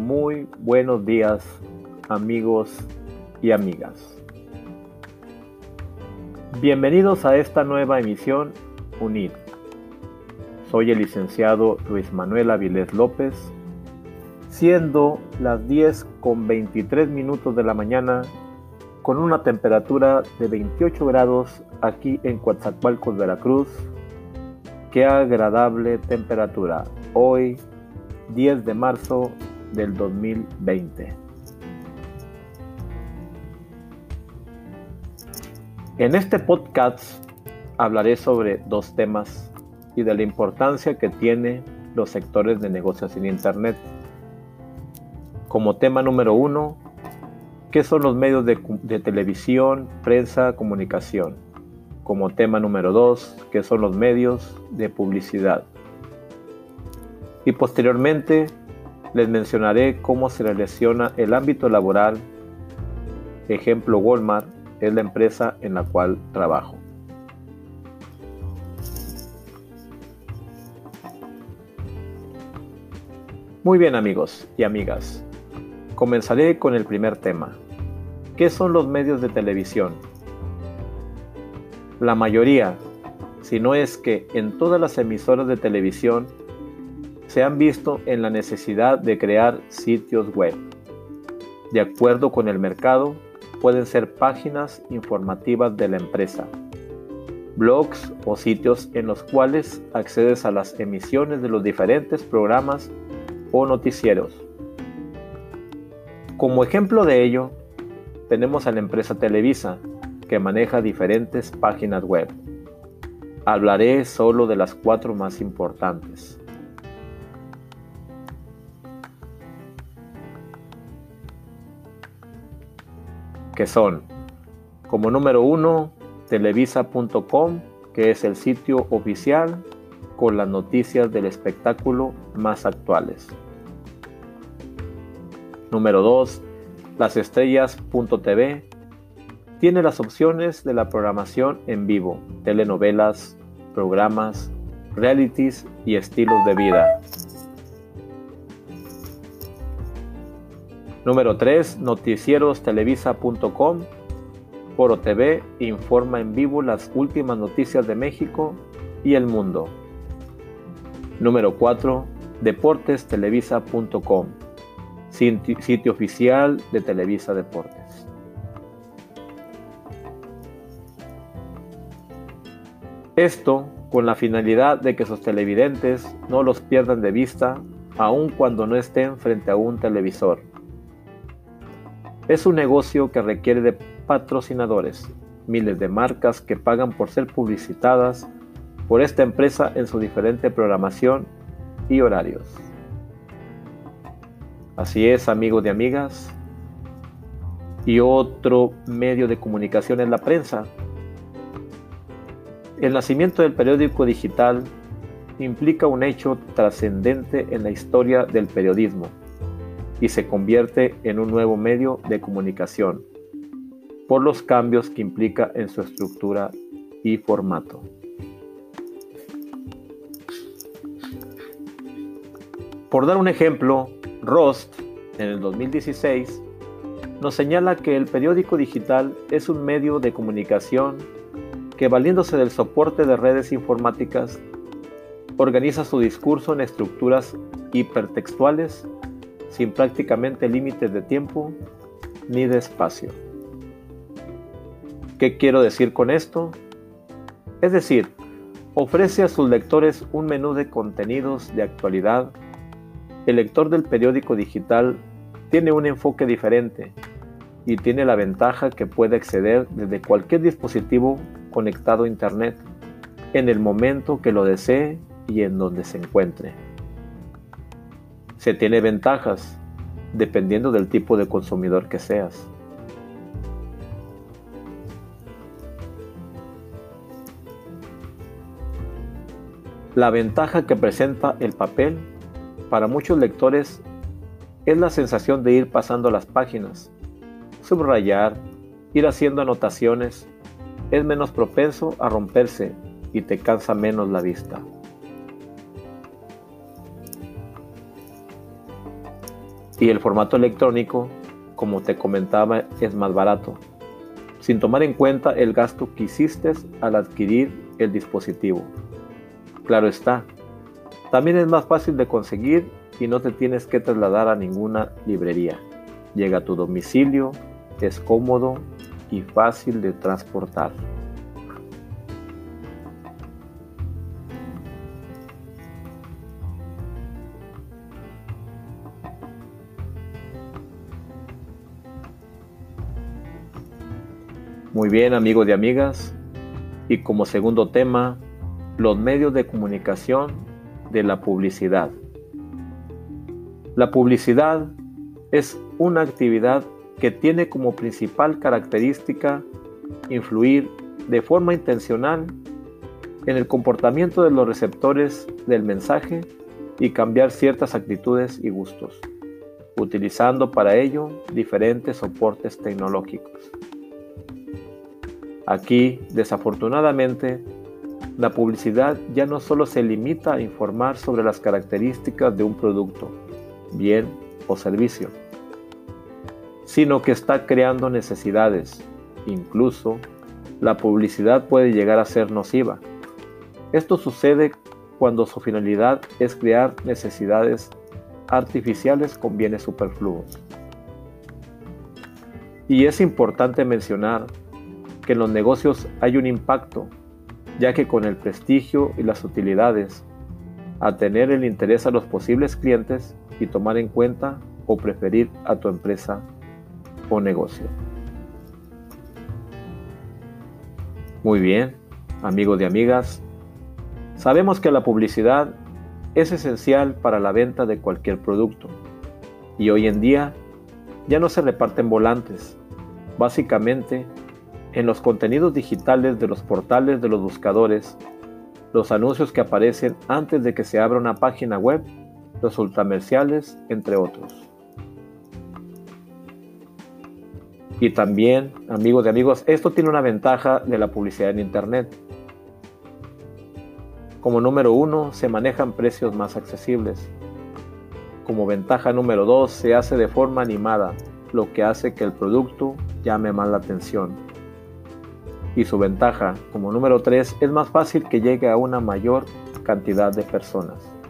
Muy, buenos días, amigos y amigas. Bienvenidos a esta nueva emisión UNID. Soy el licenciado Luis Manuel Avilés López, siendo las 10 con 23 minutos de la mañana con una temperatura de 28 grados aquí en Coatzacoalcos, Veracruz. Qué agradable temperatura. Hoy, 10 de marzo del 2020. En este podcast hablaré sobre dos temas y de la importancia que tiene los sectores de negocios en Internet. Como tema número uno, ¿qué son los medios de, de televisión, prensa, comunicación? Como tema número dos, ¿qué son los medios de publicidad? Y posteriormente les mencionaré cómo se relaciona el ámbito laboral. Ejemplo Walmart es la empresa en la cual trabajo. Muy bien amigos y amigas, comenzaré con el primer tema. ¿Qué son los medios de televisión? La mayoría, si no es que en todas las emisoras de televisión, se han visto en la necesidad de crear sitios web. De acuerdo con el mercado, pueden ser páginas informativas de la empresa, blogs o sitios en los cuales accedes a las emisiones de los diferentes programas o noticieros. Como ejemplo de ello, tenemos a la empresa Televisa, que maneja diferentes páginas web. Hablaré solo de las cuatro más importantes. Que son, como número uno, televisa.com, que es el sitio oficial con las noticias del espectáculo más actuales. Número 2. Lasestrellas.tv tiene las opciones de la programación en vivo, telenovelas, programas, realities y estilos de vida. Número 3. Noticierostelevisa.com. Foro TV informa en vivo las últimas noticias de México y el mundo. Número 4. Deportestelevisa.com. Sitio oficial de Televisa Deportes. Esto con la finalidad de que sus televidentes no los pierdan de vista aun cuando no estén frente a un televisor es un negocio que requiere de patrocinadores, miles de marcas que pagan por ser publicitadas por esta empresa en su diferente programación y horarios. Así es, amigos y amigas. Y otro medio de comunicación es la prensa. El nacimiento del periódico digital implica un hecho trascendente en la historia del periodismo y se convierte en un nuevo medio de comunicación por los cambios que implica en su estructura y formato. Por dar un ejemplo, Rost, en el 2016, nos señala que el periódico digital es un medio de comunicación que valiéndose del soporte de redes informáticas, organiza su discurso en estructuras hipertextuales sin prácticamente límites de tiempo ni de espacio. ¿Qué quiero decir con esto? Es decir, ofrece a sus lectores un menú de contenidos de actualidad. El lector del periódico digital tiene un enfoque diferente y tiene la ventaja que puede acceder desde cualquier dispositivo conectado a Internet en el momento que lo desee y en donde se encuentre se tiene ventajas dependiendo del tipo de consumidor que seas. La ventaja que presenta el papel para muchos lectores es la sensación de ir pasando las páginas, subrayar, ir haciendo anotaciones, es menos propenso a romperse y te cansa menos la vista. Y el formato electrónico, como te comentaba, es más barato, sin tomar en cuenta el gasto que hiciste al adquirir el dispositivo. Claro está, también es más fácil de conseguir y no te tienes que trasladar a ninguna librería. Llega a tu domicilio, es cómodo y fácil de transportar. Muy bien amigos y amigas, y como segundo tema, los medios de comunicación de la publicidad. La publicidad es una actividad que tiene como principal característica influir de forma intencional en el comportamiento de los receptores del mensaje y cambiar ciertas actitudes y gustos, utilizando para ello diferentes soportes tecnológicos. Aquí, desafortunadamente, la publicidad ya no solo se limita a informar sobre las características de un producto, bien o servicio, sino que está creando necesidades. Incluso la publicidad puede llegar a ser nociva. Esto sucede cuando su finalidad es crear necesidades artificiales con bienes superfluos. Y es importante mencionar que en los negocios hay un impacto, ya que con el prestigio y las utilidades, a tener el interés a los posibles clientes y tomar en cuenta o preferir a tu empresa o negocio. Muy bien, amigos y amigas, sabemos que la publicidad es esencial para la venta de cualquier producto y hoy en día ya no se reparten volantes. Básicamente, en los contenidos digitales de los portales de los buscadores, los anuncios que aparecen antes de que se abra una página web, los ultramerciales, entre otros. Y también, amigos de amigos, esto tiene una ventaja de la publicidad en Internet. Como número uno, se manejan precios más accesibles. Como ventaja número dos, se hace de forma animada, lo que hace que el producto llame más la atención. Y su ventaja, como número tres, es más fácil que llegue a una mayor cantidad de personas.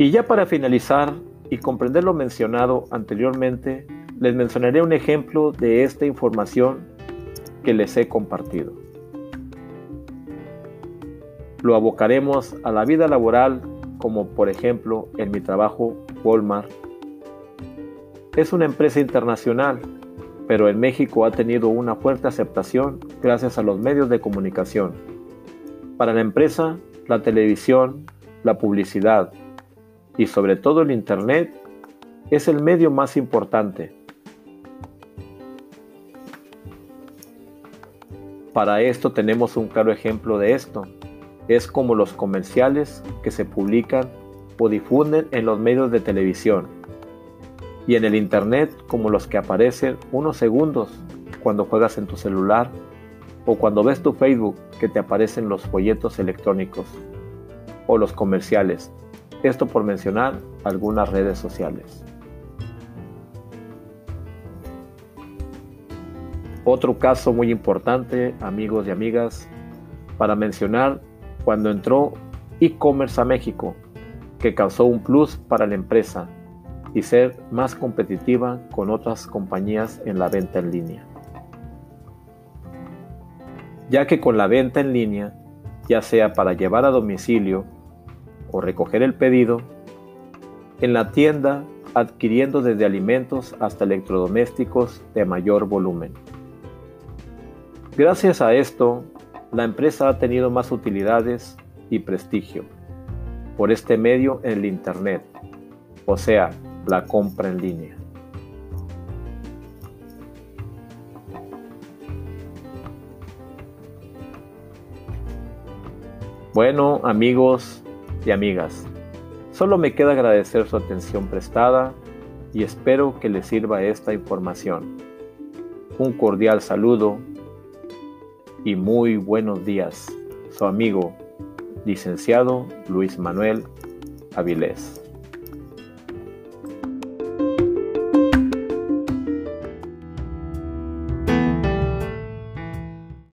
Y ya para finalizar y comprender lo mencionado anteriormente, les mencionaré un ejemplo de esta información que les he compartido. Lo abocaremos a la vida laboral como por ejemplo en mi trabajo Walmart. Es una empresa internacional, pero en México ha tenido una fuerte aceptación gracias a los medios de comunicación. Para la empresa, la televisión, la publicidad, y sobre todo el Internet es el medio más importante. Para esto tenemos un claro ejemplo de esto. Es como los comerciales que se publican o difunden en los medios de televisión y en el Internet como los que aparecen unos segundos cuando juegas en tu celular o cuando ves tu Facebook que te aparecen los folletos electrónicos o los comerciales esto por mencionar algunas redes sociales. Otro caso muy importante, amigos y amigas, para mencionar cuando entró e-commerce a México, que causó un plus para la empresa y ser más competitiva con otras compañías en la venta en línea. Ya que con la venta en línea, ya sea para llevar a domicilio o recoger el pedido en la tienda adquiriendo desde alimentos hasta electrodomésticos de mayor volumen. Gracias a esto, la empresa ha tenido más utilidades y prestigio por este medio en el Internet, o sea, la compra en línea. Bueno, amigos, y amigas. Solo me queda agradecer su atención prestada y espero que les sirva esta información. Un cordial saludo y muy buenos días. Su amigo, licenciado Luis Manuel Avilés.